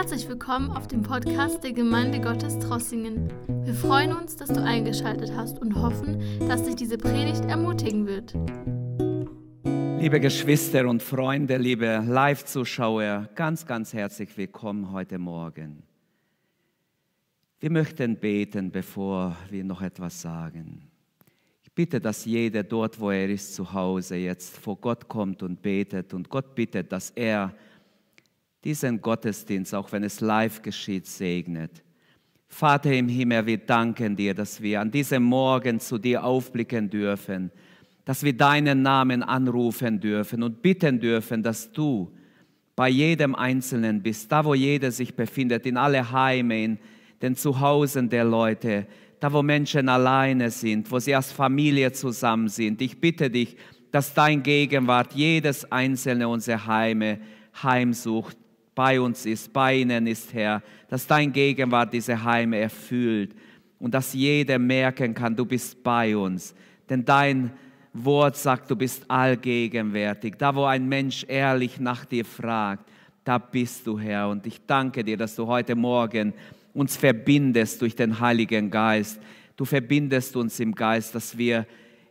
Herzlich willkommen auf dem Podcast der Gemeinde Gottes Trossingen. Wir freuen uns, dass du eingeschaltet hast und hoffen, dass dich diese Predigt ermutigen wird. Liebe Geschwister und Freunde, liebe Live-Zuschauer, ganz, ganz herzlich willkommen heute Morgen. Wir möchten beten, bevor wir noch etwas sagen. Ich bitte, dass jeder dort, wo er ist, zu Hause jetzt vor Gott kommt und betet und Gott bittet, dass er diesen Gottesdienst, auch wenn es live geschieht, segnet. Vater im Himmel, wir danken dir, dass wir an diesem Morgen zu dir aufblicken dürfen, dass wir deinen Namen anrufen dürfen und bitten dürfen, dass du bei jedem Einzelnen bist, da wo jeder sich befindet, in alle Heime, in den Zuhausen der Leute, da wo Menschen alleine sind, wo sie als Familie zusammen sind. Ich bitte dich, dass dein Gegenwart jedes einzelne unserer Heime heimsucht, bei uns ist, bei ihnen ist, Herr, dass dein Gegenwart diese Heime erfüllt und dass jeder merken kann, du bist bei uns. Denn dein Wort sagt, du bist allgegenwärtig. Da, wo ein Mensch ehrlich nach dir fragt, da bist du, Herr. Und ich danke dir, dass du heute Morgen uns verbindest durch den Heiligen Geist. Du verbindest uns im Geist, dass wir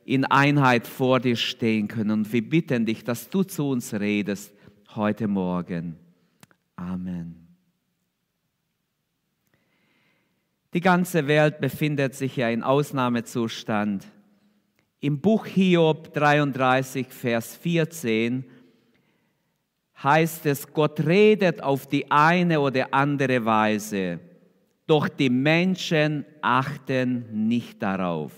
in Einheit vor dir stehen können. Und wir bitten dich, dass du zu uns redest heute Morgen. Amen. Die ganze Welt befindet sich ja in Ausnahmezustand. Im Buch Hiob 33, Vers 14 heißt es, Gott redet auf die eine oder andere Weise, doch die Menschen achten nicht darauf.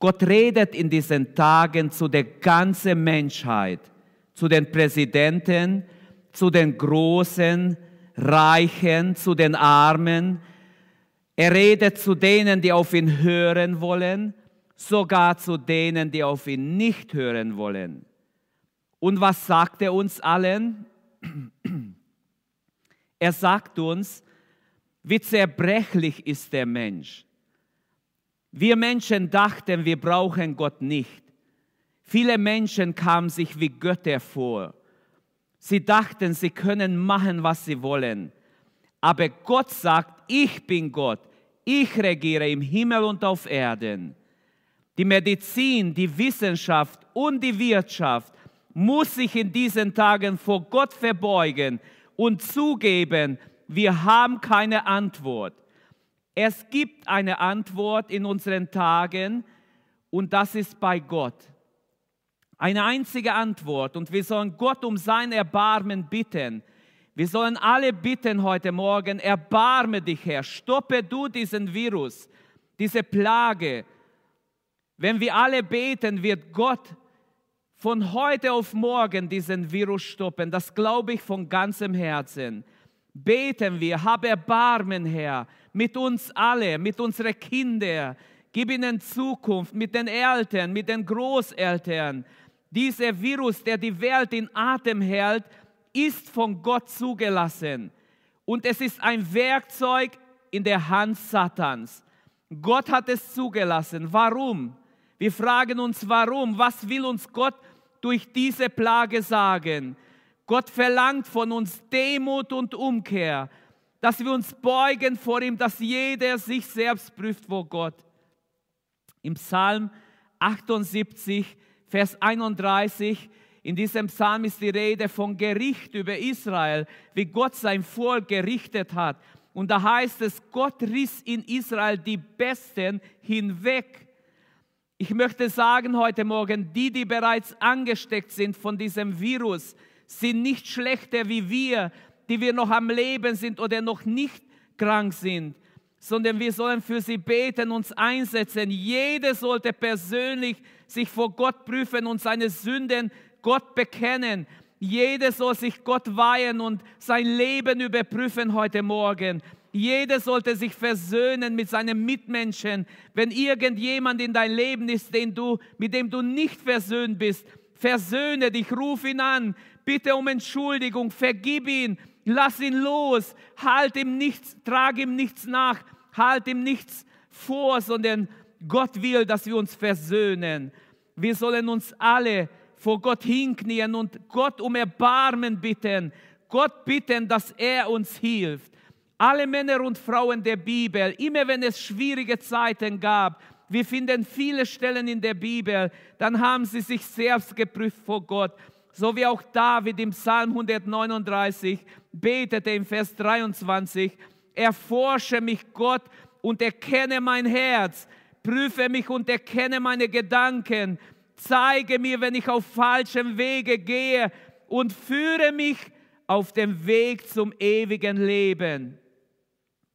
Gott redet in diesen Tagen zu der ganzen Menschheit, zu den Präsidenten, zu den Großen, Reichen, zu den Armen. Er redet zu denen, die auf ihn hören wollen, sogar zu denen, die auf ihn nicht hören wollen. Und was sagt er uns allen? Er sagt uns, wie zerbrechlich ist der Mensch. Wir Menschen dachten, wir brauchen Gott nicht. Viele Menschen kamen sich wie Götter vor. Sie dachten, sie können machen, was sie wollen. Aber Gott sagt, ich bin Gott. Ich regiere im Himmel und auf Erden. Die Medizin, die Wissenschaft und die Wirtschaft muss sich in diesen Tagen vor Gott verbeugen und zugeben, wir haben keine Antwort. Es gibt eine Antwort in unseren Tagen und das ist bei Gott. Eine einzige Antwort und wir sollen Gott um sein Erbarmen bitten. Wir sollen alle bitten heute Morgen, erbarme dich, Herr, stoppe du diesen Virus, diese Plage. Wenn wir alle beten, wird Gott von heute auf morgen diesen Virus stoppen. Das glaube ich von ganzem Herzen. Beten wir, hab Erbarmen, Herr, mit uns alle, mit unseren Kindern. Gib ihnen Zukunft, mit den Eltern, mit den Großeltern. Dieser Virus, der die Welt in Atem hält, ist von Gott zugelassen. Und es ist ein Werkzeug in der Hand Satans. Gott hat es zugelassen. Warum? Wir fragen uns, warum? Was will uns Gott durch diese Plage sagen? Gott verlangt von uns Demut und Umkehr, dass wir uns beugen vor ihm, dass jeder sich selbst prüft vor Gott. Im Psalm 78 Vers 31, in diesem Psalm ist die Rede von Gericht über Israel, wie Gott sein Volk gerichtet hat. Und da heißt es, Gott riss in Israel die Besten hinweg. Ich möchte sagen heute Morgen, die, die bereits angesteckt sind von diesem Virus, sind nicht schlechter wie wir, die wir noch am Leben sind oder noch nicht krank sind, sondern wir sollen für sie beten, uns einsetzen. Jeder sollte persönlich sich vor Gott prüfen und seine Sünden Gott bekennen. Jeder soll sich Gott weihen und sein Leben überprüfen heute Morgen. Jeder sollte sich versöhnen mit seinen Mitmenschen. Wenn irgendjemand in dein Leben ist, den du, mit dem du nicht versöhnt bist, versöhne dich, ruf ihn an, bitte um Entschuldigung, vergib ihn, lass ihn los, halt ihm nichts, trag ihm nichts nach, halt ihm nichts vor, sondern Gott will, dass wir uns versöhnen. Wir sollen uns alle vor Gott hinknien und Gott um Erbarmen bitten. Gott bitten, dass er uns hilft. Alle Männer und Frauen der Bibel, immer wenn es schwierige Zeiten gab, wir finden viele Stellen in der Bibel, dann haben sie sich selbst geprüft vor Gott. So wie auch David im Psalm 139 betete im Vers 23, erforsche mich Gott und erkenne mein Herz, prüfe mich und erkenne meine Gedanken, zeige mir, wenn ich auf falschem Wege gehe und führe mich auf dem Weg zum ewigen Leben.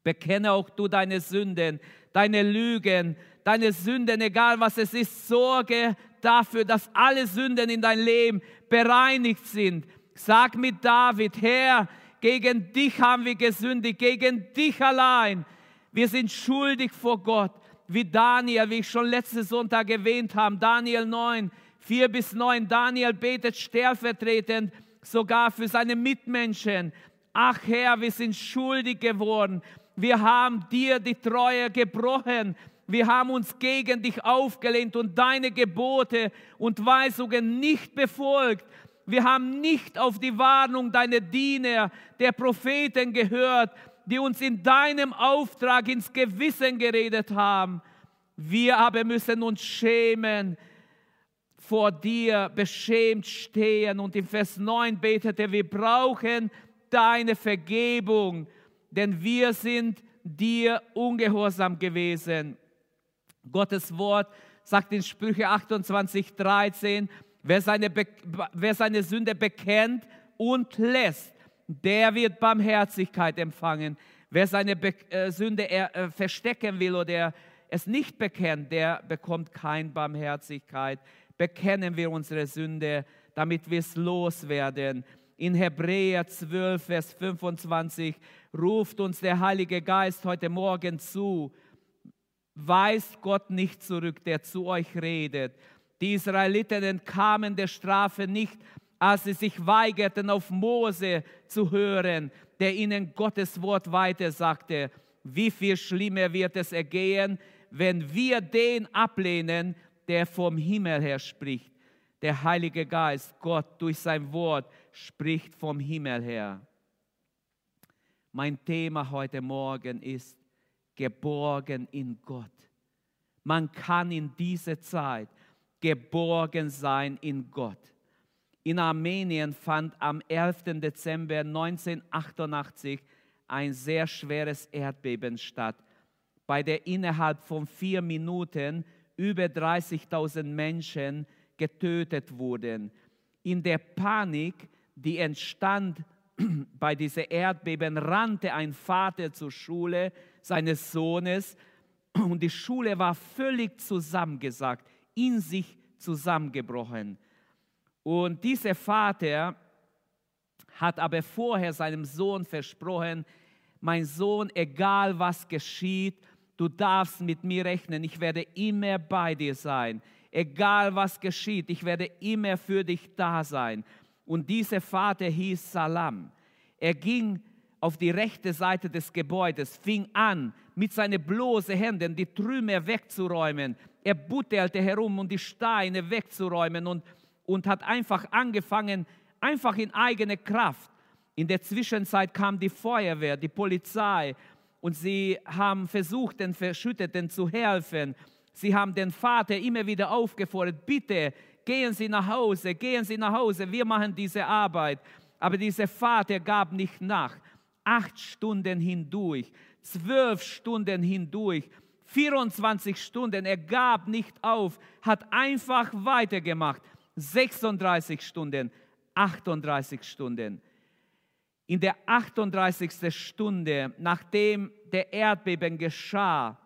Bekenne auch du deine Sünden, deine Lügen, deine Sünden, egal was es ist. Sorge dafür, dass alle Sünden in dein Leben bereinigt sind. Sag mit David, Herr, gegen dich haben wir gesündigt, gegen dich allein. Wir sind schuldig vor Gott, wie Daniel, wie ich schon letzten Sonntag erwähnt habe, Daniel 9, 4 bis 9. Daniel betet stellvertretend sogar für seine Mitmenschen. Ach Herr, wir sind schuldig geworden. Wir haben dir die Treue gebrochen. Wir haben uns gegen dich aufgelehnt und deine Gebote und Weisungen nicht befolgt. Wir haben nicht auf die Warnung deiner Diener, der Propheten gehört, die uns in deinem Auftrag ins Gewissen geredet haben. Wir aber müssen uns schämen, vor dir beschämt stehen. Und im Vers 9 betete, wir brauchen deine Vergebung, denn wir sind dir ungehorsam gewesen. Gottes Wort sagt in Sprüche 28, 13, wer seine, wer seine Sünde bekennt und lässt, der wird Barmherzigkeit empfangen. Wer seine Be äh, Sünde äh, verstecken will oder es nicht bekennt, der bekommt keine Barmherzigkeit. Bekennen wir unsere Sünde, damit wir es loswerden. In Hebräer 12, Vers 25 ruft uns der Heilige Geist heute Morgen zu, weist Gott nicht zurück, der zu euch redet. Die Israeliten entkamen der Strafe nicht, als sie sich weigerten, auf Mose zu hören, der ihnen Gottes Wort weiter sagte. Wie viel schlimmer wird es ergehen, wenn wir den ablehnen, der vom Himmel her spricht. Der Heilige Geist, Gott durch sein Wort, spricht vom Himmel her. Mein Thema heute Morgen ist geborgen in Gott. Man kann in dieser Zeit geborgen sein in Gott. In Armenien fand am 11. Dezember 1988 ein sehr schweres Erdbeben statt, bei der innerhalb von vier Minuten über 30.000 Menschen getötet wurden. In der Panik, die entstand bei diesem Erdbeben, rannte ein Vater zur Schule seines Sohnes und die Schule war völlig zusammengesagt, in sich zusammengebrochen. Und dieser Vater hat aber vorher seinem Sohn versprochen, mein Sohn, egal was geschieht, du darfst mit mir rechnen, ich werde immer bei dir sein. Egal was geschieht, ich werde immer für dich da sein. Und dieser Vater hieß Salam. Er ging auf die rechte Seite des Gebäudes, fing an, mit seinen bloßen Händen die Trümmer wegzuräumen. Er buttelte herum, um die Steine wegzuräumen und, und hat einfach angefangen, einfach in eigene Kraft. In der Zwischenzeit kam die Feuerwehr, die Polizei und sie haben versucht, den Verschütteten zu helfen. Sie haben den Vater immer wieder aufgefordert, bitte gehen Sie nach Hause, gehen Sie nach Hause, wir machen diese Arbeit. Aber dieser Vater gab nicht nach. Acht Stunden hindurch, zwölf Stunden hindurch, 24 Stunden, er gab nicht auf, hat einfach weitergemacht. 36 Stunden, 38 Stunden. In der 38. Stunde, nachdem der Erdbeben geschah,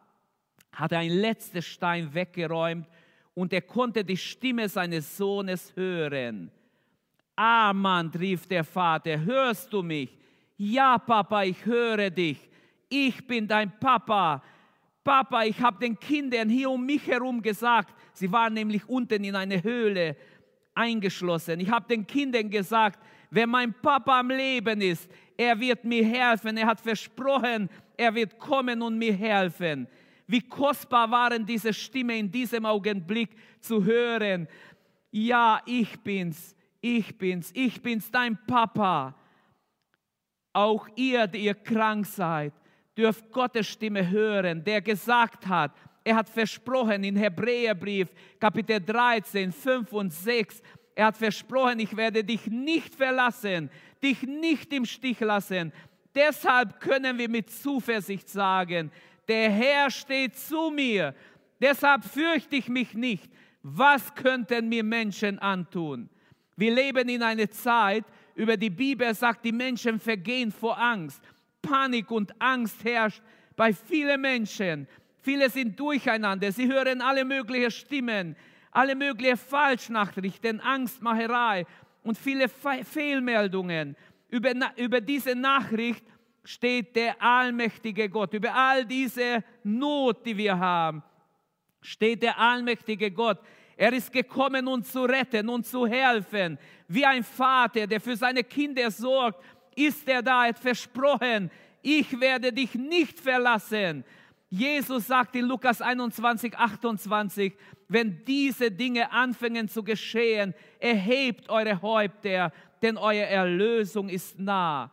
hat er ein letzter Stein weggeräumt und er konnte die Stimme seines Sohnes hören. Amann, rief der Vater, hörst du mich? Ja, Papa, ich höre dich. Ich bin dein Papa. Papa, ich habe den Kindern hier um mich herum gesagt, sie waren nämlich unten in eine Höhle eingeschlossen. Ich habe den Kindern gesagt, wenn mein Papa am Leben ist, er wird mir helfen. Er hat versprochen, er wird kommen und mir helfen. Wie kostbar waren diese Stimme in diesem Augenblick zu hören. Ja, ich bin's, ich bin's, ich bin's, dein Papa. Auch ihr, die ihr krank seid, dürft Gottes Stimme hören, der gesagt hat, er hat versprochen in Hebräerbrief Kapitel 13, 5 und 6, er hat versprochen, ich werde dich nicht verlassen, dich nicht im Stich lassen. Deshalb können wir mit Zuversicht sagen, der Herr steht zu mir, deshalb fürchte ich mich nicht. Was könnten mir Menschen antun? Wir leben in einer Zeit, über die Bibel sagt, die Menschen vergehen vor Angst. Panik und Angst herrscht bei vielen Menschen. Viele sind durcheinander. Sie hören alle möglichen Stimmen, alle möglichen Falschnachrichten, Angstmacherei und viele Fe Fehlmeldungen. Über, über diese Nachricht steht der allmächtige Gott. Über all diese Not, die wir haben, steht der allmächtige Gott. Er ist gekommen, uns zu retten und zu helfen. Wie ein Vater, der für seine Kinder sorgt, ist er da. Er hat versprochen, ich werde dich nicht verlassen. Jesus sagt in Lukas 21, 28, wenn diese Dinge anfangen zu geschehen, erhebt eure Häupter, denn eure Erlösung ist nah.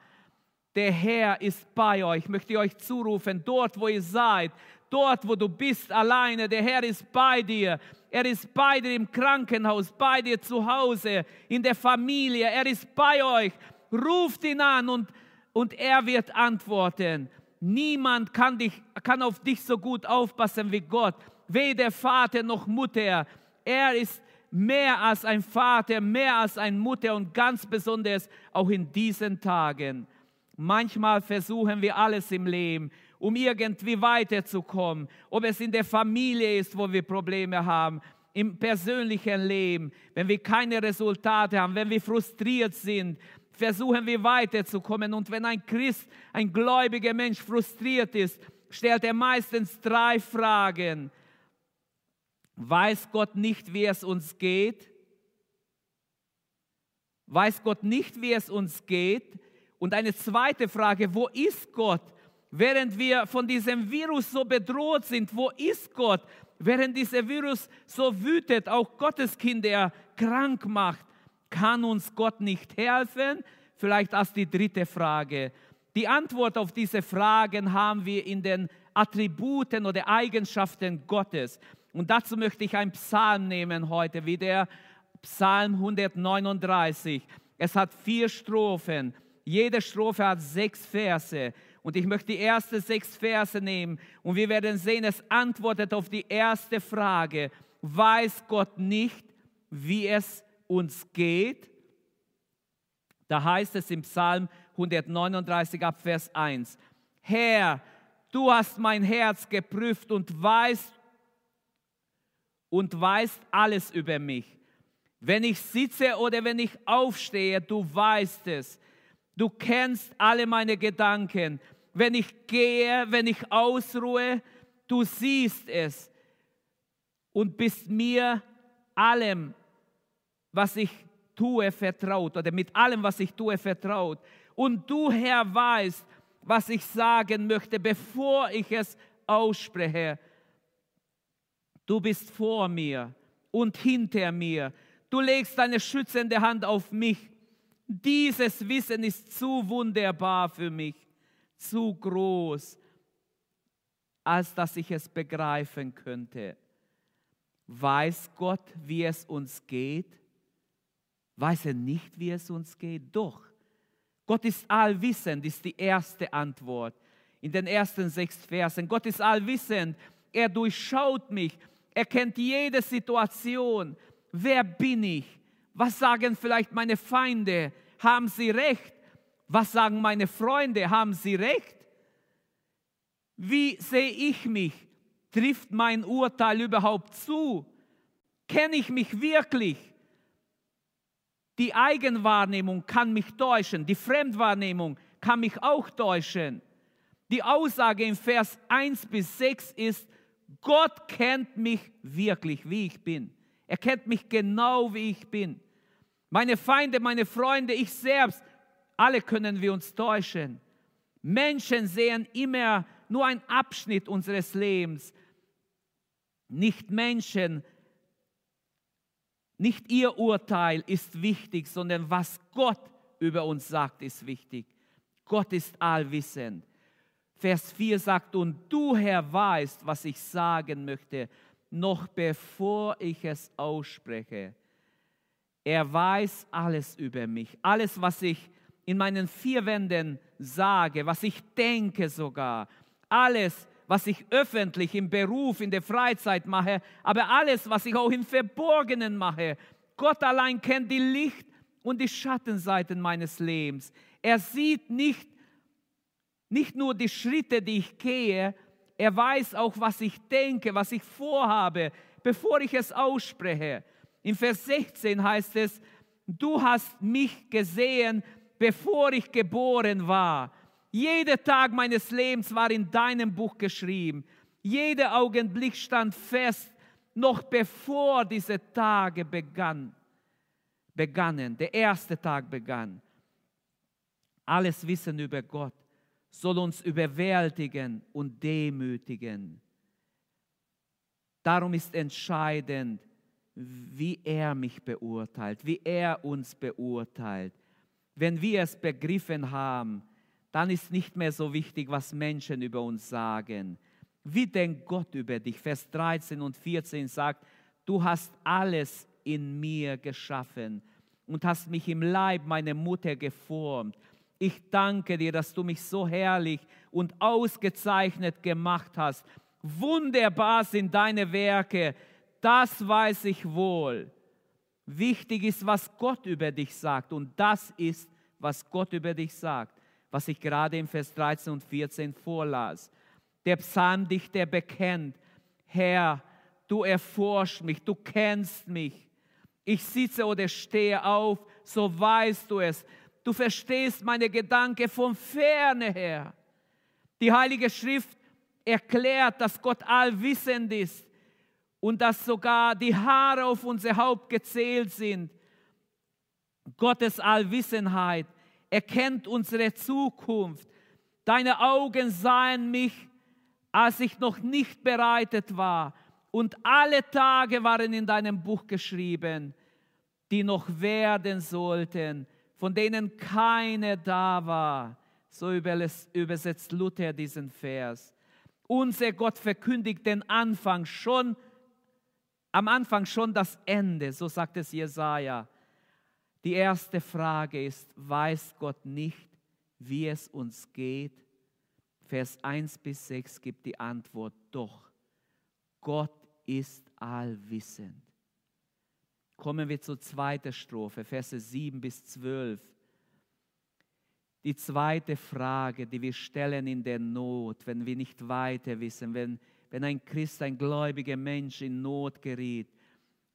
Der Herr ist bei euch, möchte ich euch zurufen, dort wo ihr seid, dort wo du bist alleine, der Herr ist bei dir. Er ist bei dir im Krankenhaus, bei dir zu Hause, in der Familie. Er ist bei euch. Ruft ihn an und, und er wird antworten. Niemand kann, dich, kann auf dich so gut aufpassen wie Gott. Weder Vater noch Mutter. Er ist mehr als ein Vater, mehr als eine Mutter und ganz besonders auch in diesen Tagen. Manchmal versuchen wir alles im Leben um irgendwie weiterzukommen. Ob es in der Familie ist, wo wir Probleme haben, im persönlichen Leben, wenn wir keine Resultate haben, wenn wir frustriert sind, versuchen wir weiterzukommen. Und wenn ein Christ, ein gläubiger Mensch frustriert ist, stellt er meistens drei Fragen. Weiß Gott nicht, wie es uns geht? Weiß Gott nicht, wie es uns geht? Und eine zweite Frage, wo ist Gott? während wir von diesem Virus so bedroht sind, wo ist Gott? Während dieser Virus so wütet, auch Gottes Kinder krank macht, kann uns Gott nicht helfen? Vielleicht als die dritte Frage. Die Antwort auf diese Fragen haben wir in den Attributen oder Eigenschaften Gottes. Und dazu möchte ich einen Psalm nehmen heute, wie der Psalm 139. Es hat vier Strophen. Jede Strophe hat sechs Verse. Und ich möchte die ersten sechs Verse nehmen und wir werden sehen, es antwortet auf die erste Frage. Weiß Gott nicht, wie es uns geht? Da heißt es im Psalm 139 ab Vers 1. Herr, du hast mein Herz geprüft und weißt und weißt alles über mich. Wenn ich sitze oder wenn ich aufstehe, du weißt es. Du kennst alle meine Gedanken wenn ich gehe, wenn ich ausruhe, du siehst es und bist mir allem, was ich tue, vertraut oder mit allem, was ich tue, vertraut. Und du, Herr, weißt, was ich sagen möchte, bevor ich es ausspreche. Du bist vor mir und hinter mir. Du legst deine schützende Hand auf mich. Dieses Wissen ist zu wunderbar für mich zu groß, als dass ich es begreifen könnte. Weiß Gott, wie es uns geht? Weiß er nicht, wie es uns geht? Doch. Gott ist allwissend, ist die erste Antwort in den ersten sechs Versen. Gott ist allwissend, er durchschaut mich, er kennt jede Situation. Wer bin ich? Was sagen vielleicht meine Feinde? Haben sie recht? Was sagen meine Freunde? Haben sie recht? Wie sehe ich mich? Trifft mein Urteil überhaupt zu? Kenne ich mich wirklich? Die Eigenwahrnehmung kann mich täuschen, die Fremdwahrnehmung kann mich auch täuschen. Die Aussage im Vers 1 bis 6 ist, Gott kennt mich wirklich, wie ich bin. Er kennt mich genau, wie ich bin. Meine Feinde, meine Freunde, ich selbst, alle können wir uns täuschen. Menschen sehen immer nur einen Abschnitt unseres Lebens. Nicht Menschen, nicht ihr Urteil ist wichtig, sondern was Gott über uns sagt, ist wichtig. Gott ist allwissend. Vers 4 sagt, und du Herr weißt, was ich sagen möchte, noch bevor ich es ausspreche. Er weiß alles über mich, alles, was ich in meinen vier Wänden sage, was ich denke sogar, alles, was ich öffentlich im Beruf, in der Freizeit mache, aber alles, was ich auch im Verborgenen mache. Gott allein kennt die Licht- und die Schattenseiten meines Lebens. Er sieht nicht, nicht nur die Schritte, die ich gehe, er weiß auch, was ich denke, was ich vorhabe, bevor ich es ausspreche. In Vers 16 heißt es, du hast mich gesehen, bevor ich geboren war. Jeder Tag meines Lebens war in deinem Buch geschrieben. Jeder Augenblick stand fest, noch bevor diese Tage begann, begannen. Der erste Tag begann. Alles Wissen über Gott soll uns überwältigen und demütigen. Darum ist entscheidend, wie er mich beurteilt, wie er uns beurteilt. Wenn wir es begriffen haben, dann ist nicht mehr so wichtig, was Menschen über uns sagen. Wie denkt Gott über dich? Vers 13 und 14 sagt, du hast alles in mir geschaffen und hast mich im Leib meiner Mutter geformt. Ich danke dir, dass du mich so herrlich und ausgezeichnet gemacht hast. Wunderbar sind deine Werke, das weiß ich wohl. Wichtig ist, was Gott über dich sagt und das ist, was Gott über dich sagt was ich gerade im Vers 13 und 14 vorlas. Der Psalmdichter bekennt, Herr, du erforschst mich, du kennst mich. Ich sitze oder stehe auf, so weißt du es. Du verstehst meine Gedanken von ferne her. Die Heilige Schrift erklärt, dass Gott allwissend ist und dass sogar die Haare auf unser Haupt gezählt sind. Gottes Allwissenheit er kennt unsere Zukunft. Deine Augen sahen mich, als ich noch nicht bereitet war. Und alle Tage waren in deinem Buch geschrieben, die noch werden sollten, von denen keine da war. So übersetzt Luther diesen Vers. Unser Gott verkündigt den Anfang schon, am Anfang schon das Ende, so sagt es Jesaja. Die erste Frage ist, weiß Gott nicht, wie es uns geht? Vers 1 bis 6 gibt die Antwort, doch, Gott ist allwissend. Kommen wir zur zweiten Strophe, Verse 7 bis 12. Die zweite Frage, die wir stellen in der Not, wenn wir nicht weiter wissen, wenn, wenn ein Christ, ein gläubiger Mensch in Not geriet,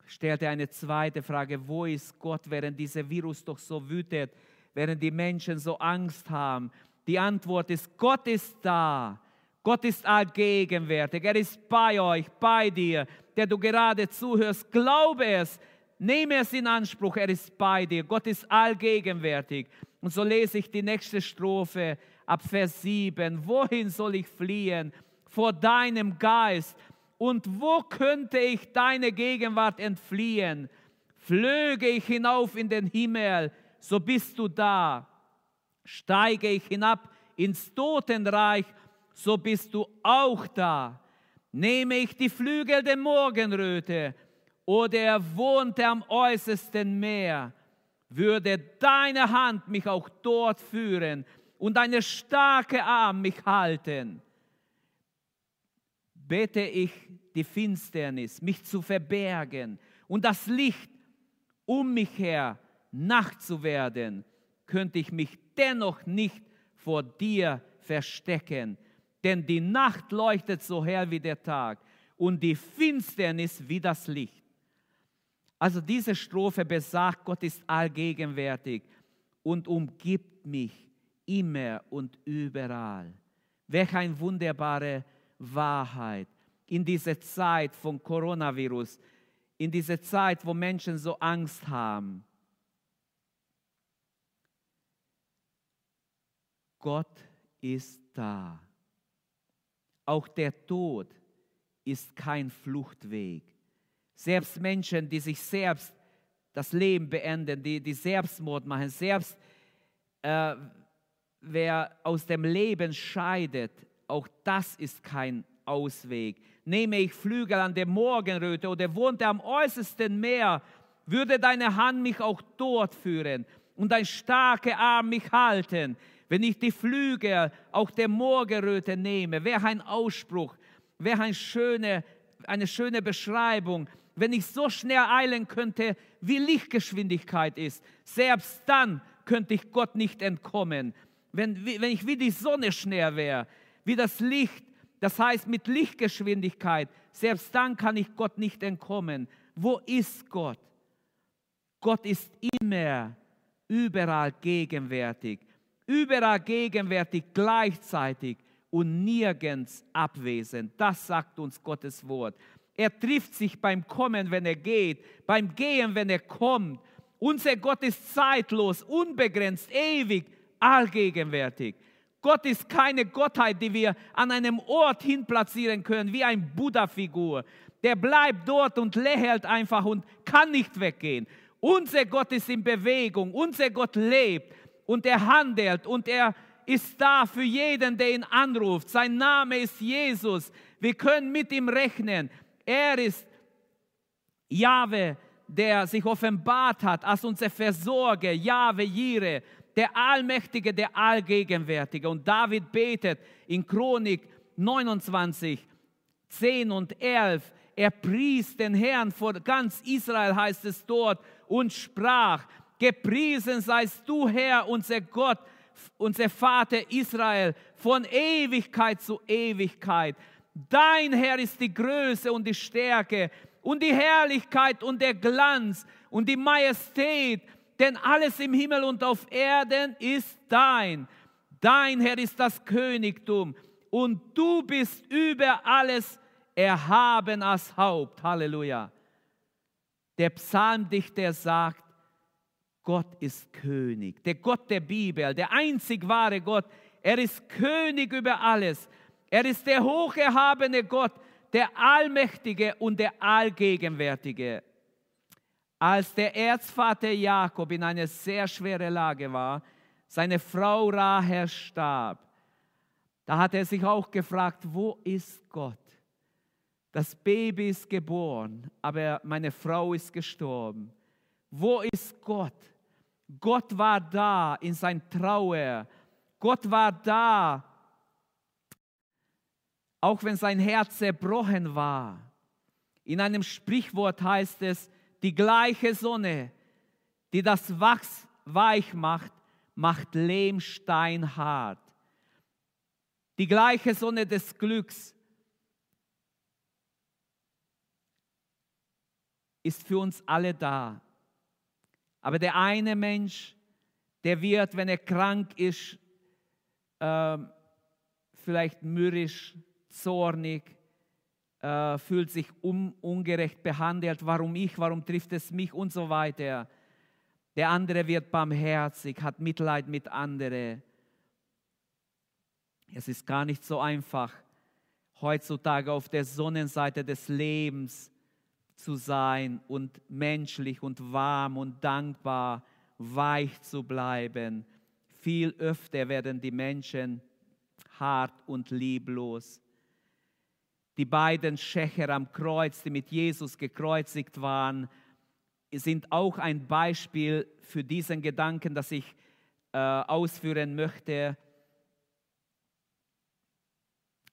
stellt er eine zweite Frage, wo ist Gott, während dieser Virus doch so wütet, während die Menschen so Angst haben? Die Antwort ist, Gott ist da. Gott ist allgegenwärtig. Er ist bei euch, bei dir, der du gerade zuhörst. Glaube es, nehme es in Anspruch. Er ist bei dir. Gott ist allgegenwärtig. Und so lese ich die nächste Strophe ab Vers 7. Wohin soll ich fliehen? Vor deinem Geist und wo könnte ich deine Gegenwart entfliehen? Flöge ich hinauf in den Himmel, so bist du da. Steige ich hinab ins Totenreich, so bist du auch da. Nehme ich die Flügel der Morgenröte oder er wohnte am äußersten Meer, würde deine Hand mich auch dort führen und deine starke Arm mich halten bete ich die Finsternis, mich zu verbergen und das Licht um mich her Nacht zu werden, könnte ich mich dennoch nicht vor dir verstecken, denn die Nacht leuchtet so hell wie der Tag und die Finsternis wie das Licht. Also diese Strophe besagt, Gott ist allgegenwärtig und umgibt mich immer und überall. Welch ein wunderbarer Wahrheit. In dieser Zeit von Coronavirus, in dieser Zeit, wo Menschen so Angst haben. Gott ist da. Auch der Tod ist kein Fluchtweg. Selbst Menschen, die sich selbst das Leben beenden, die, die Selbstmord machen, selbst äh, wer aus dem Leben scheidet, auch das ist kein Ausweg. Nehme ich Flügel an der Morgenröte oder wohnte am äußersten Meer, würde deine Hand mich auch dort führen und dein starker Arm mich halten. Wenn ich die Flügel auch der Morgenröte nehme, wäre ein Ausspruch, wäre eine schöne, eine schöne Beschreibung. Wenn ich so schnell eilen könnte, wie Lichtgeschwindigkeit ist, selbst dann könnte ich Gott nicht entkommen. Wenn, wenn ich wie die Sonne schnell wäre, wie das Licht, das heißt mit Lichtgeschwindigkeit, selbst dann kann ich Gott nicht entkommen. Wo ist Gott? Gott ist immer, überall gegenwärtig, überall gegenwärtig gleichzeitig und nirgends abwesend. Das sagt uns Gottes Wort. Er trifft sich beim Kommen, wenn er geht, beim Gehen, wenn er kommt. Unser Gott ist zeitlos, unbegrenzt, ewig, allgegenwärtig. Gott ist keine Gottheit, die wir an einem Ort hin platzieren können, wie ein Buddha-Figur. Der bleibt dort und lächelt einfach und kann nicht weggehen. Unser Gott ist in Bewegung, unser Gott lebt und er handelt und er ist da für jeden, der ihn anruft. Sein Name ist Jesus. Wir können mit ihm rechnen. Er ist Jahwe, der sich offenbart hat als unser Versorger, Jahwe Jire, der Allmächtige, der Allgegenwärtige. Und David betet in Chronik 29, 10 und 11, er pries den Herrn vor ganz Israel, heißt es dort, und sprach, gepriesen seist du Herr, unser Gott, unser Vater Israel, von Ewigkeit zu Ewigkeit. Dein Herr ist die Größe und die Stärke und die Herrlichkeit und der Glanz und die Majestät denn alles im Himmel und auf Erden ist dein. Dein Herr ist das Königtum und du bist über alles erhaben als Haupt. Halleluja. Der Psalmdichter sagt, Gott ist König. Der Gott der Bibel, der einzig wahre Gott, er ist König über alles. Er ist der hocherhabene Gott, der Allmächtige und der Allgegenwärtige. Als der Erzvater Jakob in einer sehr schweren Lage war, seine Frau Rahel starb, da hat er sich auch gefragt, wo ist Gott? Das Baby ist geboren, aber meine Frau ist gestorben. Wo ist Gott? Gott war da in sein Trauer. Gott war da, auch wenn sein Herz zerbrochen war. In einem Sprichwort heißt es, die gleiche Sonne, die das Wachs weich macht, macht Lehmstein hart. Die gleiche Sonne des Glücks ist für uns alle da. Aber der eine Mensch, der wird, wenn er krank ist, äh, vielleicht mürrisch, zornig, äh, fühlt sich un, ungerecht behandelt, warum ich, warum trifft es mich und so weiter. Der andere wird barmherzig, hat Mitleid mit anderen. Es ist gar nicht so einfach, heutzutage auf der Sonnenseite des Lebens zu sein und menschlich und warm und dankbar, weich zu bleiben. Viel öfter werden die Menschen hart und lieblos. Die beiden Schächer am Kreuz, die mit Jesus gekreuzigt waren, sind auch ein Beispiel für diesen Gedanken, das ich äh, ausführen möchte.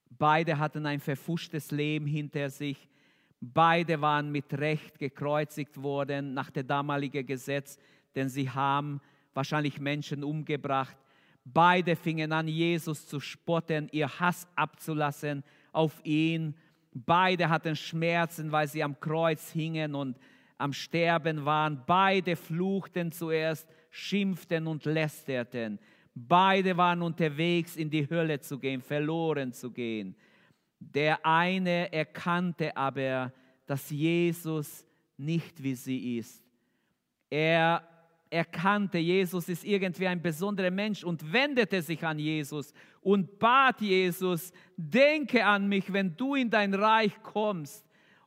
Beide hatten ein verfuschtes Leben hinter sich. Beide waren mit Recht gekreuzigt worden nach dem damaligen Gesetz, denn sie haben wahrscheinlich Menschen umgebracht. Beide fingen an, Jesus zu spotten, ihr Hass abzulassen auf ihn. Beide hatten Schmerzen, weil sie am Kreuz hingen und am Sterben waren. Beide fluchten zuerst, schimpften und lästerten. Beide waren unterwegs, in die Hölle zu gehen, verloren zu gehen. Der eine erkannte aber, dass Jesus nicht wie sie ist. Er erkannte, Jesus ist irgendwie ein besonderer Mensch und wendete sich an Jesus und bat Jesus, denke an mich, wenn du in dein Reich kommst.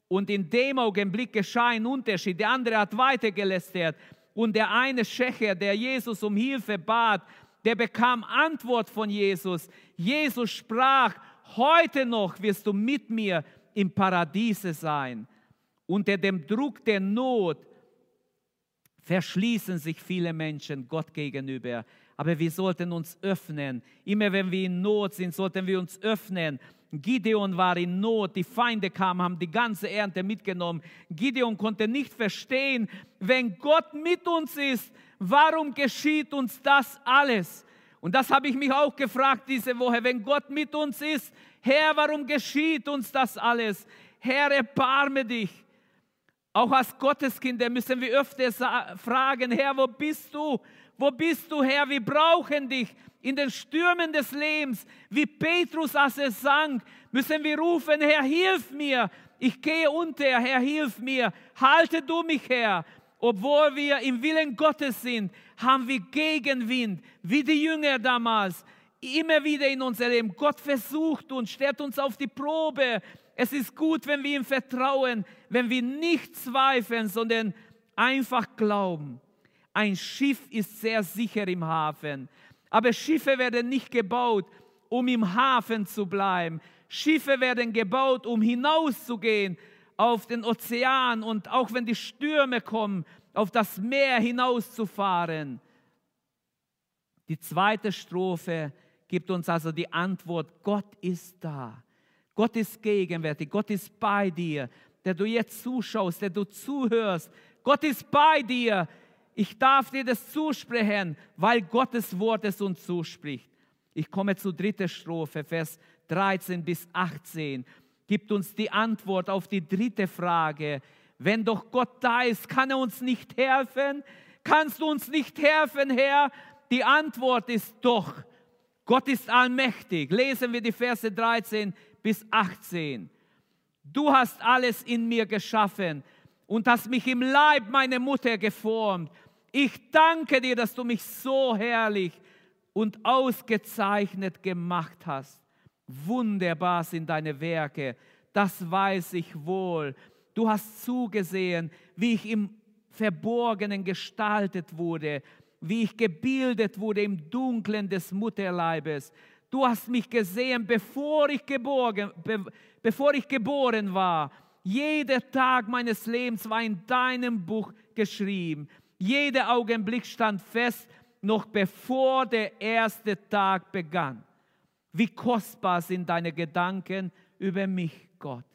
Und in dem Augenblick geschah ein Unterschied. Der andere hat weitergelästert. Und der eine Schächer, der Jesus um Hilfe bat, der bekam Antwort von Jesus. Jesus sprach, heute noch wirst du mit mir im Paradiese sein. Unter dem Druck der Not verschließen sich viele Menschen Gott gegenüber. Aber wir sollten uns öffnen. Immer wenn wir in Not sind, sollten wir uns öffnen. Gideon war in Not, die Feinde kamen, haben die ganze Ernte mitgenommen. Gideon konnte nicht verstehen, wenn Gott mit uns ist, warum geschieht uns das alles? Und das habe ich mich auch gefragt diese Woche. Wenn Gott mit uns ist, Herr, warum geschieht uns das alles? Herr, erbarme dich. Auch als Gotteskinder müssen wir öfter fragen, Herr, wo bist du? Wo bist du, Herr? Wir brauchen dich in den Stürmen des Lebens. Wie Petrus, als er sang, müssen wir rufen, Herr, hilf mir. Ich gehe unter, Herr, hilf mir. Halte du mich, Herr. Obwohl wir im Willen Gottes sind, haben wir Gegenwind, wie die Jünger damals. Immer wieder in unser Leben. Gott versucht uns, stellt uns auf die Probe. Es ist gut, wenn wir ihm vertrauen, wenn wir nicht zweifeln, sondern einfach glauben. Ein Schiff ist sehr sicher im Hafen, aber Schiffe werden nicht gebaut, um im Hafen zu bleiben. Schiffe werden gebaut, um hinauszugehen auf den Ozean und auch wenn die Stürme kommen, auf das Meer hinauszufahren. Die zweite Strophe gibt uns also die Antwort, Gott ist da. Gott ist gegenwärtig, Gott ist bei dir, der du jetzt zuschaust, der du zuhörst. Gott ist bei dir. Ich darf dir das zusprechen, weil Gottes Wort es uns zuspricht. Ich komme zur dritten Strophe, Vers 13 bis 18. Gibt uns die Antwort auf die dritte Frage. Wenn doch Gott da ist, kann er uns nicht helfen? Kannst du uns nicht helfen, Herr? Die Antwort ist doch, Gott ist allmächtig. Lesen wir die Verse 13 bis 18. Du hast alles in mir geschaffen und hast mich im Leib meiner Mutter geformt. Ich danke dir, dass du mich so herrlich und ausgezeichnet gemacht hast. Wunderbar sind deine Werke, das weiß ich wohl. Du hast zugesehen, wie ich im Verborgenen gestaltet wurde, wie ich gebildet wurde im Dunklen des Mutterleibes. Du hast mich gesehen, bevor ich, geborgen, be, bevor ich geboren war. Jeder Tag meines Lebens war in deinem Buch geschrieben. Jeder Augenblick stand fest, noch bevor der erste Tag begann. Wie kostbar sind deine Gedanken über mich, Gott.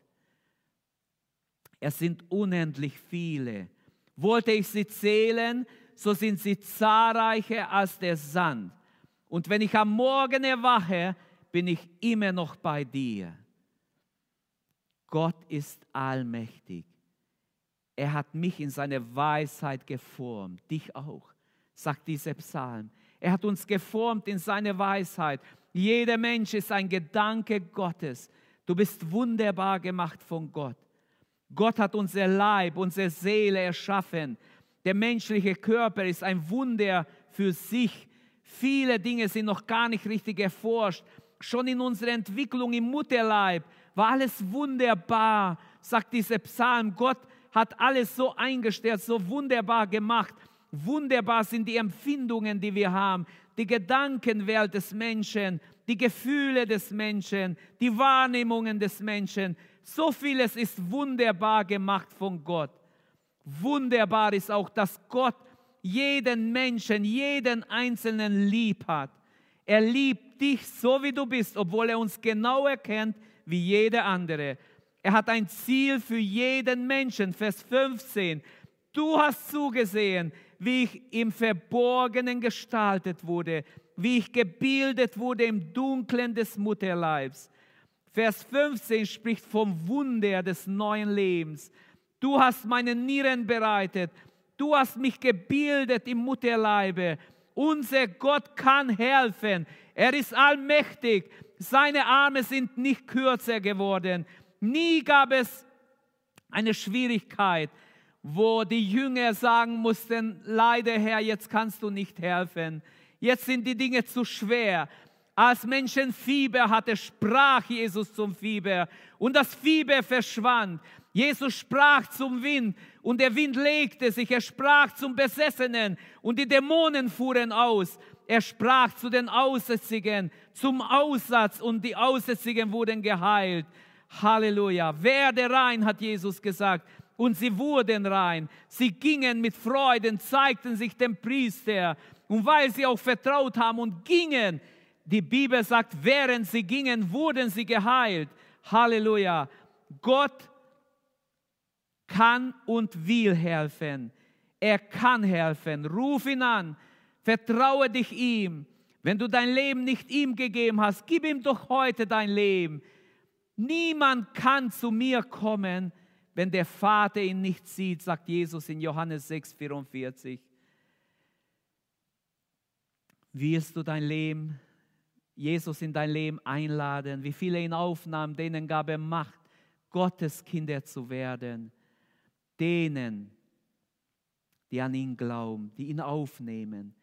Es sind unendlich viele. Wollte ich sie zählen, so sind sie zahlreicher als der Sand. Und wenn ich am Morgen erwache, bin ich immer noch bei dir. Gott ist allmächtig. Er hat mich in seine Weisheit geformt, dich auch, sagt dieser Psalm. Er hat uns geformt in seine Weisheit. Jeder Mensch ist ein Gedanke Gottes. Du bist wunderbar gemacht von Gott. Gott hat unser Leib, unsere Seele erschaffen. Der menschliche Körper ist ein Wunder für sich. Viele Dinge sind noch gar nicht richtig erforscht. Schon in unserer Entwicklung im Mutterleib war alles wunderbar, sagt dieser Psalm. Gott hat alles so eingestellt, so wunderbar gemacht. Wunderbar sind die Empfindungen, die wir haben, die Gedankenwelt des Menschen, die Gefühle des Menschen, die Wahrnehmungen des Menschen. So vieles ist wunderbar gemacht von Gott. Wunderbar ist auch, dass Gott jeden Menschen, jeden Einzelnen lieb hat. Er liebt dich so, wie du bist, obwohl er uns genau erkennt wie jeder andere. Er hat ein Ziel für jeden Menschen. Vers 15. Du hast zugesehen, wie ich im Verborgenen gestaltet wurde, wie ich gebildet wurde im Dunklen des Mutterleibs. Vers 15 spricht vom Wunder des neuen Lebens. Du hast meine Nieren bereitet. Du hast mich gebildet im Mutterleibe. Unser Gott kann helfen. Er ist allmächtig. Seine Arme sind nicht kürzer geworden. Nie gab es eine Schwierigkeit, wo die Jünger sagen mussten, leider Herr, jetzt kannst du nicht helfen. Jetzt sind die Dinge zu schwer. Als Menschen Fieber hatte, sprach Jesus zum Fieber und das Fieber verschwand. Jesus sprach zum Wind und der Wind legte sich, er sprach zum Besessenen und die Dämonen fuhren aus. Er sprach zu den Aussätzigen zum Aussatz und die Aussätzigen wurden geheilt. Halleluja. Werde rein, hat Jesus gesagt. Und sie wurden rein. Sie gingen mit Freuden, zeigten sich dem Priester. Und weil sie auch vertraut haben und gingen, die Bibel sagt, während sie gingen, wurden sie geheilt. Halleluja. Gott kann und will helfen. Er kann helfen. Ruf ihn an. Vertraue dich ihm. Wenn du dein Leben nicht ihm gegeben hast, gib ihm doch heute dein Leben. Niemand kann zu mir kommen, wenn der Vater ihn nicht sieht, sagt Jesus in Johannes 6, 44. Wirst du dein Leben, Jesus in dein Leben einladen? Wie viele ihn aufnahmen, denen gab er Macht, Gottes Kinder zu werden. Denen, die an ihn glauben, die ihn aufnehmen.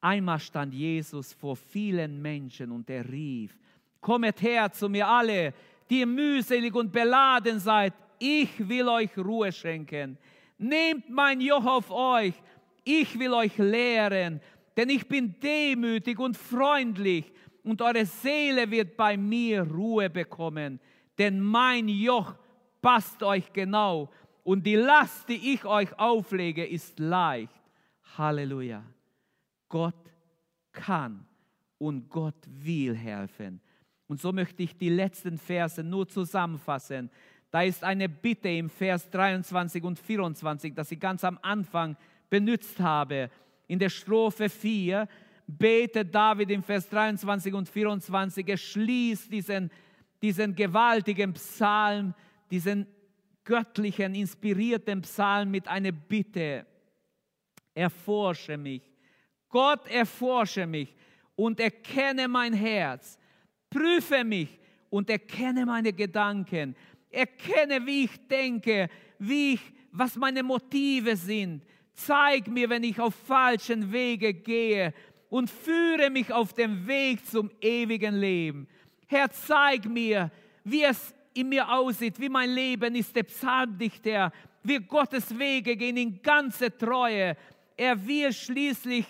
Einmal stand Jesus vor vielen Menschen und er rief, Kommet her zu mir alle, die mühselig und beladen seid, ich will euch Ruhe schenken. Nehmt mein Joch auf euch, ich will euch lehren, denn ich bin demütig und freundlich und eure Seele wird bei mir Ruhe bekommen, denn mein Joch passt euch genau und die Last, die ich euch auflege, ist leicht. Halleluja. Gott kann und Gott will helfen. Und so möchte ich die letzten Verse nur zusammenfassen. Da ist eine Bitte im Vers 23 und 24, das ich ganz am Anfang benutzt habe. In der Strophe 4 betet David im Vers 23 und 24, er schließt diesen, diesen gewaltigen Psalm, diesen göttlichen, inspirierten Psalm mit einer Bitte. Erforsche mich. Gott, erforsche mich und erkenne mein Herz Prüfe mich und erkenne meine Gedanken. Erkenne, wie ich denke, wie ich, was meine Motive sind. Zeig mir, wenn ich auf falschen Wege gehe und führe mich auf dem Weg zum ewigen Leben. Herr, zeig mir, wie es in mir aussieht, wie mein Leben ist. Der Psalmdichter, wie Gottes Wege gehen in ganze Treue. Er will schließlich,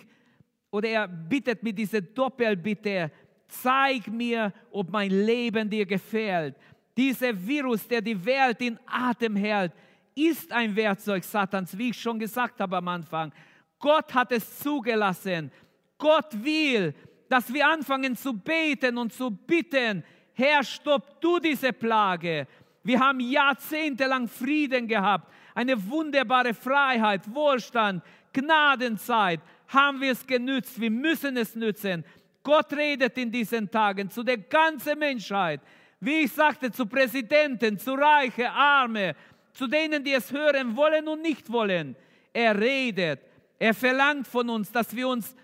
oder er bittet mit dieser Doppelbitte, zeig mir, ob mein Leben dir gefällt. Dieser Virus, der die Welt in Atem hält, ist ein Werkzeug Satans, wie ich schon gesagt habe am Anfang. Gott hat es zugelassen. Gott will, dass wir anfangen zu beten und zu bitten, Herr, stopp du diese Plage. Wir haben jahrzehntelang Frieden gehabt, eine wunderbare Freiheit, Wohlstand, Gnadenzeit. Haben wir es genützt? Wir müssen es nützen. Gott redet in diesen Tagen zu der ganzen Menschheit. Wie ich sagte, zu Präsidenten, zu Reiche, Arme, zu denen, die es hören wollen und nicht wollen. Er redet. Er verlangt von uns, dass wir uns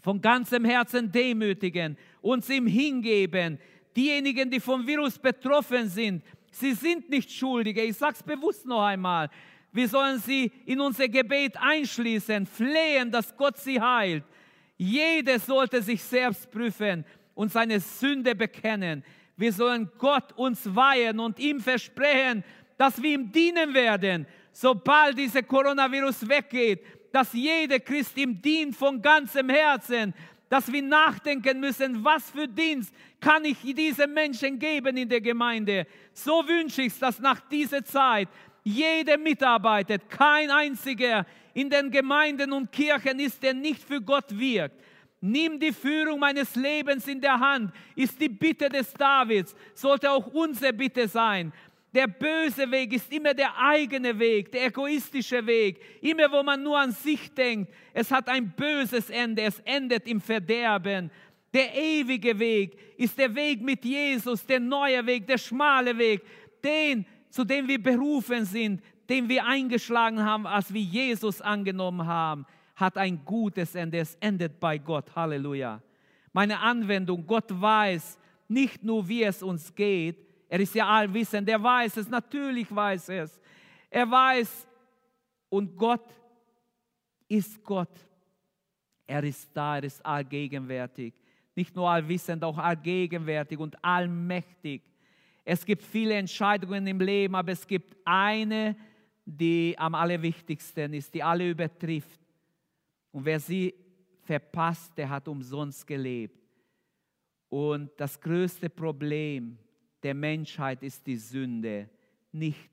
von ganzem Herzen demütigen, uns ihm hingeben. Diejenigen, die vom Virus betroffen sind, sie sind nicht Schuldige. Ich sage es bewusst noch einmal. Wir sollen sie in unser Gebet einschließen, flehen, dass Gott sie heilt. Jeder sollte sich selbst prüfen und seine Sünde bekennen. Wir sollen Gott uns weihen und ihm versprechen, dass wir ihm dienen werden, sobald dieser Coronavirus weggeht, dass jeder Christ ihm dient von ganzem Herzen, dass wir nachdenken müssen, was für Dienst kann ich diesen Menschen geben in der Gemeinde. So wünsche ich es, dass nach dieser Zeit jeder mitarbeitet, kein einziger in den Gemeinden und Kirchen ist, der nicht für Gott wirkt. Nimm die Führung meines Lebens in der Hand, ist die Bitte des Davids, sollte auch unsere Bitte sein. Der böse Weg ist immer der eigene Weg, der egoistische Weg. Immer wo man nur an sich denkt, es hat ein böses Ende, es endet im Verderben. Der ewige Weg ist der Weg mit Jesus, der neue Weg, der schmale Weg, den, zu dem wir berufen sind, den wir eingeschlagen haben, als wir Jesus angenommen haben, hat ein gutes Ende. Es endet bei Gott. Halleluja. Meine Anwendung, Gott weiß nicht nur, wie es uns geht. Er ist ja allwissend. Er weiß es. Natürlich weiß er es. Er weiß und Gott ist Gott. Er ist da, er ist allgegenwärtig. Nicht nur allwissend, auch allgegenwärtig und allmächtig. Es gibt viele Entscheidungen im Leben, aber es gibt eine die am allerwichtigsten ist, die alle übertrifft. Und wer sie verpasst, der hat umsonst gelebt. Und das größte Problem der Menschheit ist die Sünde, nicht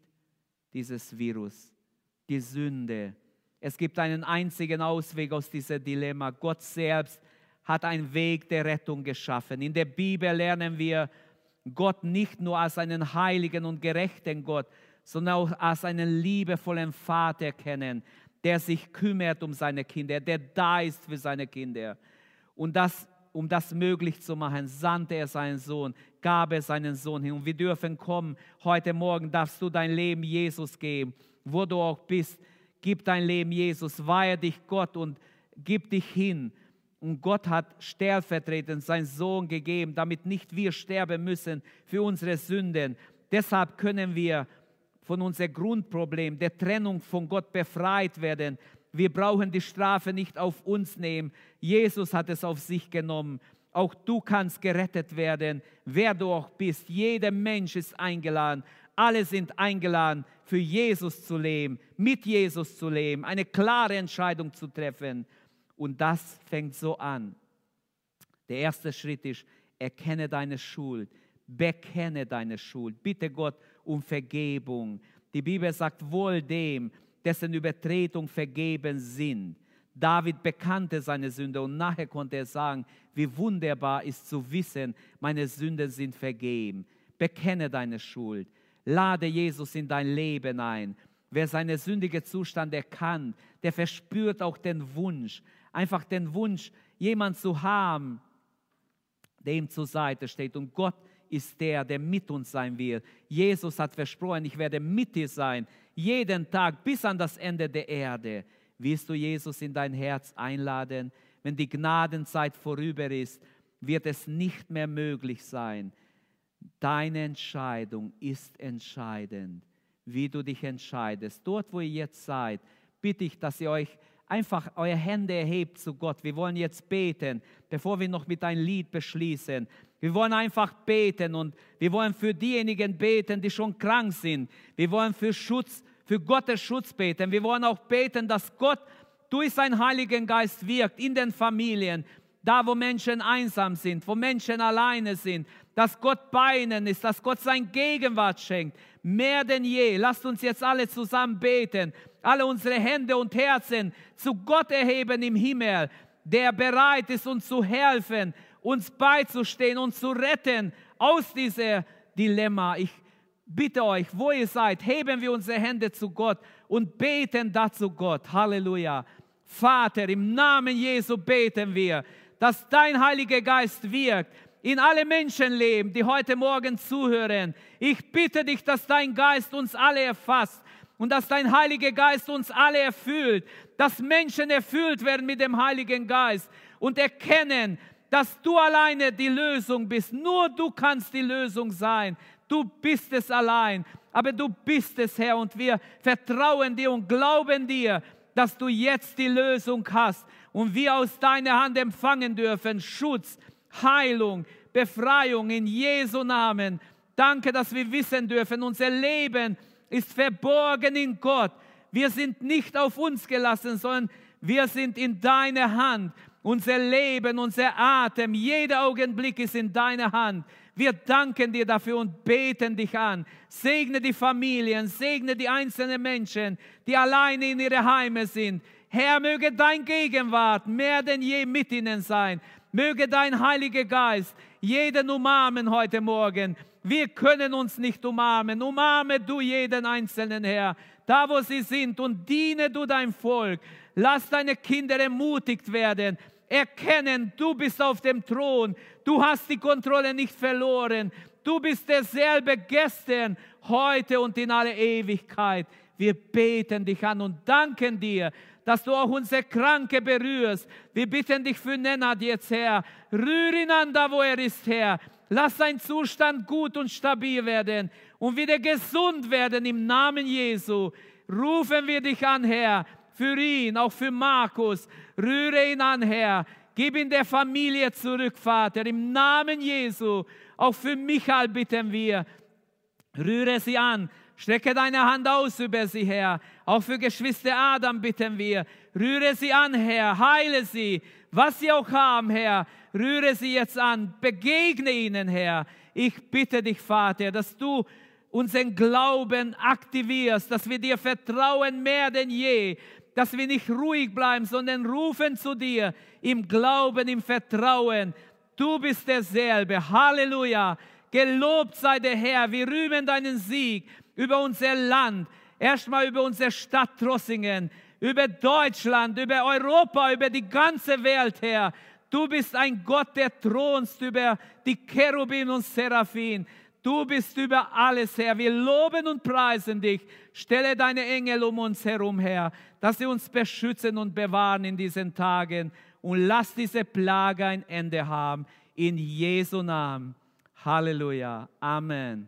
dieses Virus, die Sünde. Es gibt einen einzigen Ausweg aus diesem Dilemma. Gott selbst hat einen Weg der Rettung geschaffen. In der Bibel lernen wir Gott nicht nur als einen heiligen und gerechten Gott, sondern auch als einen liebevollen Vater kennen, der sich kümmert um seine Kinder, der da ist für seine Kinder. Und das, um das möglich zu machen, sandte er seinen Sohn, gab er seinen Sohn hin. Und wir dürfen kommen. Heute Morgen darfst du dein Leben Jesus geben, wo du auch bist. Gib dein Leben Jesus, weihe dich Gott und gib dich hin. Und Gott hat stellvertretend seinen Sohn gegeben, damit nicht wir sterben müssen für unsere Sünden. Deshalb können wir von unserem Grundproblem, der Trennung von Gott befreit werden. Wir brauchen die Strafe nicht auf uns nehmen. Jesus hat es auf sich genommen. Auch du kannst gerettet werden, wer du auch bist. Jeder Mensch ist eingeladen. Alle sind eingeladen, für Jesus zu leben, mit Jesus zu leben, eine klare Entscheidung zu treffen. Und das fängt so an. Der erste Schritt ist, erkenne deine Schuld, bekenne deine Schuld. Bitte Gott um Vergebung. Die Bibel sagt wohl dem, dessen Übertretung vergeben sind. David bekannte seine Sünde und nachher konnte er sagen, wie wunderbar ist zu wissen, meine Sünden sind vergeben. Bekenne deine Schuld. Lade Jesus in dein Leben ein. Wer seinen sündigen Zustand erkannt, der verspürt auch den Wunsch, einfach den Wunsch, jemand zu haben, der ihm zur Seite steht. Und Gott ist der, der mit uns sein wird. Jesus hat versprochen, ich werde mit dir sein, jeden Tag bis an das Ende der Erde. Willst du Jesus in dein Herz einladen? Wenn die Gnadenzeit vorüber ist, wird es nicht mehr möglich sein. Deine Entscheidung ist entscheidend, wie du dich entscheidest. Dort, wo ihr jetzt seid, bitte ich, dass ihr euch einfach eure Hände erhebt zu Gott. Wir wollen jetzt beten, bevor wir noch mit ein Lied beschließen. Wir wollen einfach beten und wir wollen für diejenigen beten, die schon krank sind. Wir wollen für Schutz, für Gottes Schutz beten. Wir wollen auch beten, dass Gott durch seinen Heiligen Geist wirkt in den Familien, da wo Menschen einsam sind, wo Menschen alleine sind, dass Gott bei ihnen ist, dass Gott sein Gegenwart schenkt. Mehr denn je. Lasst uns jetzt alle zusammen beten, alle unsere Hände und Herzen zu Gott erheben im Himmel, der bereit ist, uns zu helfen, uns beizustehen, uns zu retten aus diesem Dilemma. Ich bitte euch, wo ihr seid, heben wir unsere Hände zu Gott und beten dazu Gott. Halleluja. Vater, im Namen Jesu beten wir, dass dein Heiliger Geist wirkt in alle Menschenleben, die heute Morgen zuhören. Ich bitte dich, dass dein Geist uns alle erfasst und dass dein Heiliger Geist uns alle erfüllt, dass Menschen erfüllt werden mit dem Heiligen Geist und erkennen, dass du alleine die Lösung bist. Nur du kannst die Lösung sein. Du bist es allein. Aber du bist es, Herr, und wir vertrauen dir und glauben dir, dass du jetzt die Lösung hast und wir aus deiner Hand empfangen dürfen. Schutz, Heilung, Befreiung in Jesu Namen. Danke, dass wir wissen dürfen, unser Leben ist verborgen in Gott. Wir sind nicht auf uns gelassen, sondern wir sind in deiner Hand. Unser Leben, unser Atem, jeder Augenblick ist in deiner Hand. Wir danken dir dafür und beten dich an. Segne die Familien, segne die einzelnen Menschen, die alleine in ihre Heime sind. Herr, möge dein Gegenwart mehr denn je mit ihnen sein. Möge dein Heiliger Geist jeden umarmen heute Morgen. Wir können uns nicht umarmen. Umarme du jeden Einzelnen, Herr, da wo sie sind und diene du dein Volk. Lass deine Kinder ermutigt werden erkennen, du bist auf dem Thron, du hast die Kontrolle nicht verloren, du bist derselbe gestern, heute und in alle Ewigkeit. Wir beten dich an und danken dir, dass du auch unsere Kranke berührst. Wir bitten dich für Nenad jetzt, Herr. Rühr ihn an, da wo er ist, Herr. Lass sein Zustand gut und stabil werden und wieder gesund werden im Namen Jesu. Rufen wir dich an, Herr für ihn, auch für Markus. Rühre ihn an, Herr. Gib ihn der Familie zurück, Vater, im Namen Jesu. Auch für Michael bitten wir. Rühre sie an. Strecke deine Hand aus über sie, Herr. Auch für Geschwister Adam bitten wir. Rühre sie an, Herr. Heile sie. Was sie auch haben, Herr. Rühre sie jetzt an. Begegne ihnen, Herr. Ich bitte dich, Vater, dass du unseren Glauben aktivierst, dass wir dir vertrauen mehr denn je, dass wir nicht ruhig bleiben, sondern rufen zu dir im Glauben, im Vertrauen. Du bist derselbe. Halleluja. Gelobt sei der Herr. Wir rühmen deinen Sieg über unser Land, erstmal über unsere Stadt Trossingen, über Deutschland, über Europa, über die ganze Welt, Herr. Du bist ein Gott, der thronst über die Cherubim und Seraphim. Du bist über alles, Herr. Wir loben und preisen dich. Stelle deine Engel um uns herum, Herr, dass sie uns beschützen und bewahren in diesen Tagen. Und lass diese Plage ein Ende haben. In Jesu Namen. Halleluja. Amen.